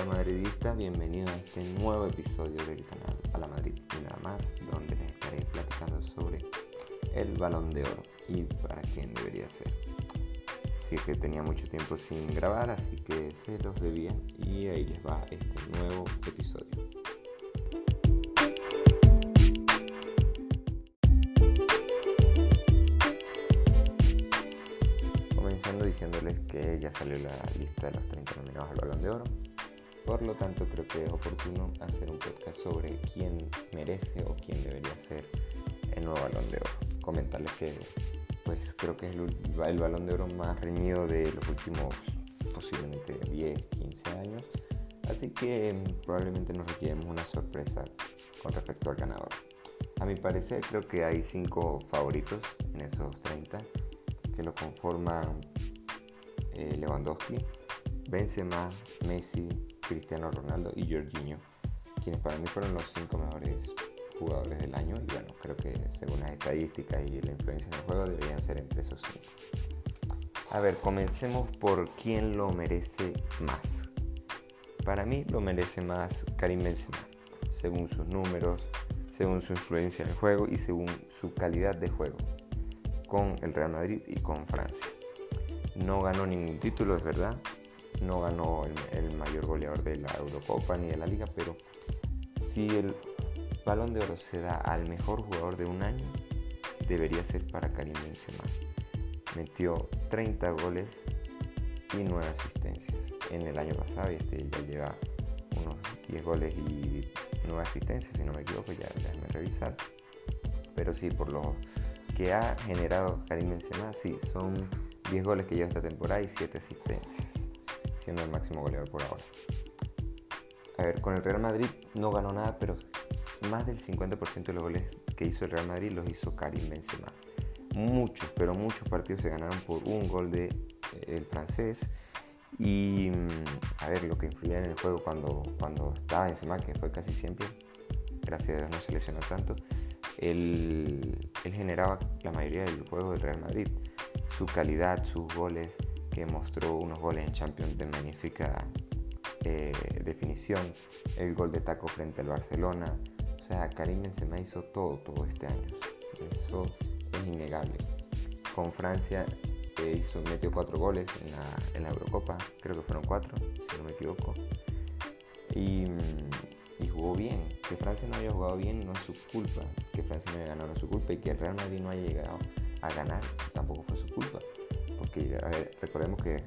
Hola madridistas, bienvenidos a este nuevo episodio del canal A la Madrid y nada más, donde les estaré platicando sobre el balón de oro y para quién debería ser. Sí que tenía mucho tiempo sin grabar, así que se los debía y ahí les va este nuevo episodio. Comenzando diciéndoles que ya salió la lista de los 30 nominados al balón de oro por lo tanto, creo que es oportuno hacer un podcast sobre quién merece o quién debería ser el nuevo balón de oro. Comentarles que pues creo que es el, balón de oro más reñido de los últimos posiblemente 10, 15 años. Así que probablemente nos requieremos una sorpresa con respecto al ganador. A mi parecer creo que hay cinco favoritos en esos 30 que lo conforman eh, Lewandowski, Benzema, Messi, Cristiano Ronaldo y Jorginho, quienes para mí fueron los cinco mejores jugadores del año y bueno, creo que según las estadísticas y la influencia en el juego deberían ser entre esos cinco. A ver, comencemos por quién lo merece más. Para mí lo merece más Karim Benzema, según sus números, según su influencia en el juego y según su calidad de juego con el Real Madrid y con Francia. No ganó ningún título, es verdad, no ganó el, mayor goleador de la Eurocopa ni de la liga, pero si el balón de oro se da al mejor jugador de un año, debería ser para Karim Benzema. Metió 30 goles y 9 asistencias en el año pasado y este ya lleva unos 10 goles y 9 asistencias, si no me equivoco, ya déjame revisar. Pero sí, por lo que ha generado Karim Benzema, sí, son 10 goles que lleva esta temporada y 7 asistencias siendo el máximo goleador por ahora. A ver, con el Real Madrid no ganó nada, pero más del 50% de los goles que hizo el Real Madrid los hizo Karim Benzema. Muchos, pero muchos partidos se ganaron por un gol de eh, el francés. Y mm, a ver, lo que influía en el juego cuando, cuando estaba Benzema, que fue casi siempre, gracias a Dios no se lesionó tanto, él, él generaba la mayoría del juego del Real Madrid. Su calidad, sus goles, que mostró unos goles en Champions de magnífica eh, definición, el gol de taco frente al Barcelona. O sea, Karim Benzema hizo todo, todo este año. Eso es innegable. Con Francia eh, hizo, metió cuatro goles en la, Eurocopa, creo que fueron cuatro, si no me equivoco. Y, y, jugó bien. Que Francia no haya jugado bien no es su culpa. Que Francia no haya ganado no es su culpa. Y que el Real Madrid no haya llegado a ganar tampoco fue su culpa porque recordemos que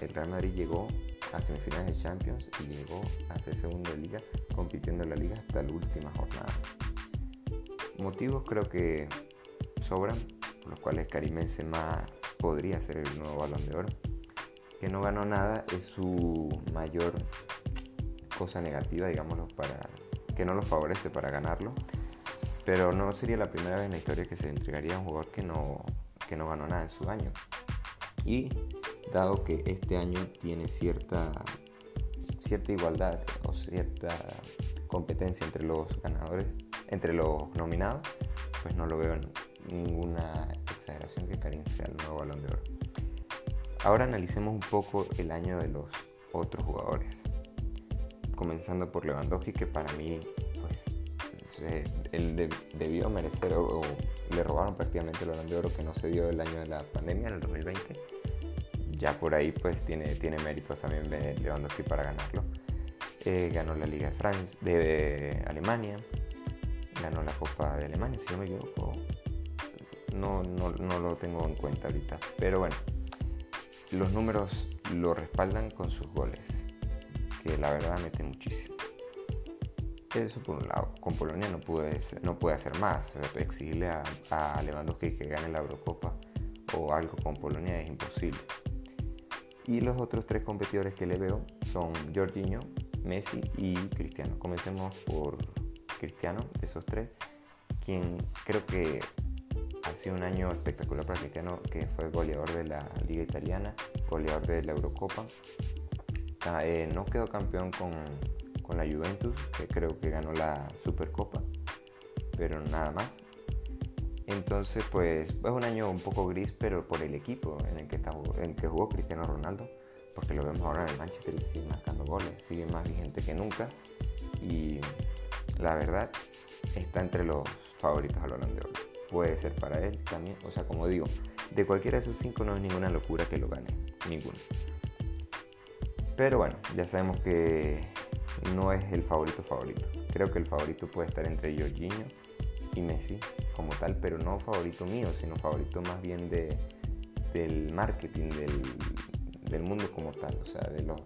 el Real Madrid llegó a semifinales de Champions y llegó a ser segundo de liga, compitiendo en la liga hasta la última jornada. Motivos creo que sobran, por los cuales Karim Benzema podría ser el nuevo balón de oro. Que no ganó nada es su mayor cosa negativa, digámoslo, para que no lo favorece para ganarlo. Pero no sería la primera vez en la historia que se entregaría a un jugador que no, que no ganó nada en su año. Y dado que este año tiene cierta, cierta igualdad o cierta competencia entre los ganadores, entre los nominados, pues no lo veo en ninguna exageración que Karim sea el nuevo balón de oro. Ahora analicemos un poco el año de los otros jugadores. Comenzando por Lewandowski, que para mí, pues, él debió merecer o, le robaron prácticamente el balón de oro que no se dio el año de la pandemia, en el 2020 ya por ahí pues tiene, tiene méritos también Lewandowski para ganarlo. Eh, ganó la Liga de, Francia, de, Alemania, ganó la Copa de Alemania, si no me equivoco. No, no, no lo tengo en cuenta ahorita. Pero bueno, los números lo respaldan con sus goles, que la verdad mete muchísimo. Eso por un lado. Con Polonia no puede, no puede hacer más. Exigirle a, a Lewandowski que gane la Eurocopa o algo con Polonia es imposible. Y los otros tres competidores que le veo son Jorginho, Messi y Cristiano. Comencemos por Cristiano, de esos tres, quien creo que ha sido un año espectacular para Cristiano, que fue goleador de la Liga Italiana, goleador de la Eurocopa. Ah, eh, no quedó campeón con, con la Juventus, que creo que ganó la Supercopa, pero nada más. Entonces, pues es un año un poco gris, pero por el equipo en el que, está, en que jugó Cristiano Ronaldo, porque lo vemos ahora en el Manchester y sigue marcando goles, sigue más vigente que nunca y la verdad está entre los favoritos al Balón de Oro. Puede ser para él también, o sea, como digo, de cualquiera de esos cinco no es ninguna locura que lo gane, ninguno. Pero bueno, ya sabemos que no es el favorito favorito. Creo que el favorito puede estar entre Jorginho y Messi como tal, pero no favorito mío, sino favorito más bien de, del marketing, del, del mundo como tal, o sea, de los,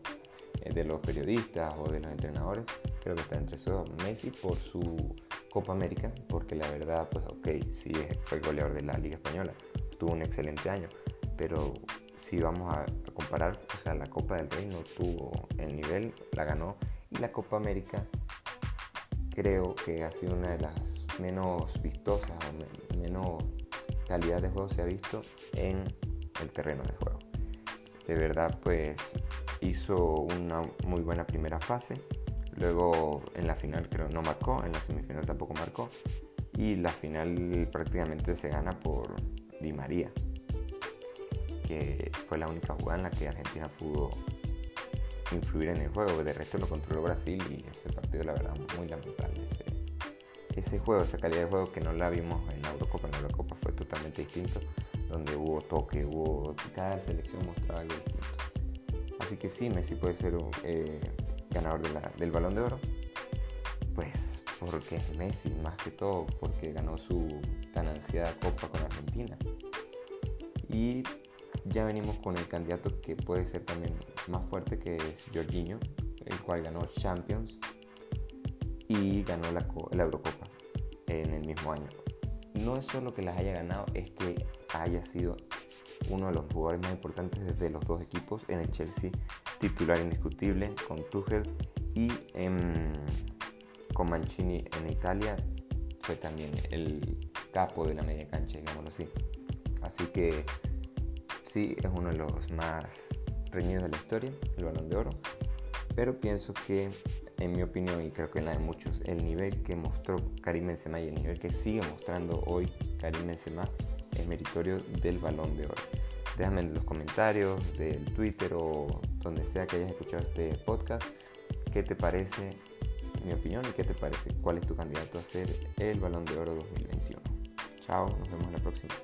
eh, de los periodistas o de los entrenadores. Creo que está entre esos Messi por su Copa América, porque la verdad, pues ok, sí fue goleador de la Liga Española, tuvo un excelente año, pero si vamos a, comparar, o sea, la Copa del Rey no tuvo el nivel, la ganó, y la Copa América creo que ha sido una de las menos vistosas o menos calidad de juego se ha visto en el terreno de juego. De verdad, pues hizo una muy buena primera fase. Luego en la final creo no marcó, en la semifinal tampoco marcó. Y la final prácticamente se gana por Di María, que fue la única jugada en la que Argentina pudo influir en el juego. De resto lo controló Brasil y ese partido la verdad muy lamentable. Ese, ese juego, esa calidad de juego que no la vimos en la Eurocopa, en la Eurocopa fue totalmente distinto, donde hubo toque, hubo cada selección mostraba algo distinto. Así que sí, Messi puede ser un eh, ganador del balón de oro. Pues porque es Messi más que todo, porque ganó su tan ansiada copa con Argentina. Y ya venimos con el candidato que puede ser también más fuerte, que es Jorginho, el cual ganó Champions y ganó la, la Eurocopa en el mismo año. No es solo que las haya ganado, es que haya sido uno de los jugadores más importantes desde los dos equipos. En el Chelsea, titular indiscutible con Tuchel y con Mancini en Italia fue también el capo de la media cancha, digámoslo así. Así que sí, es uno de los más reñidos de la historia, el balón de oro. Pero pienso que, en mi opinión, y creo que en la de muchos, el nivel que mostró Karim Benzema y el nivel que sigue mostrando hoy Karim Benzema es meritorio del balón de oro. Déjame en los comentarios del Twitter o donde sea que hayas escuchado este podcast qué te parece mi opinión y qué te parece cuál es tu candidato a ser el balón de oro 2021. Chao, nos vemos la próxima.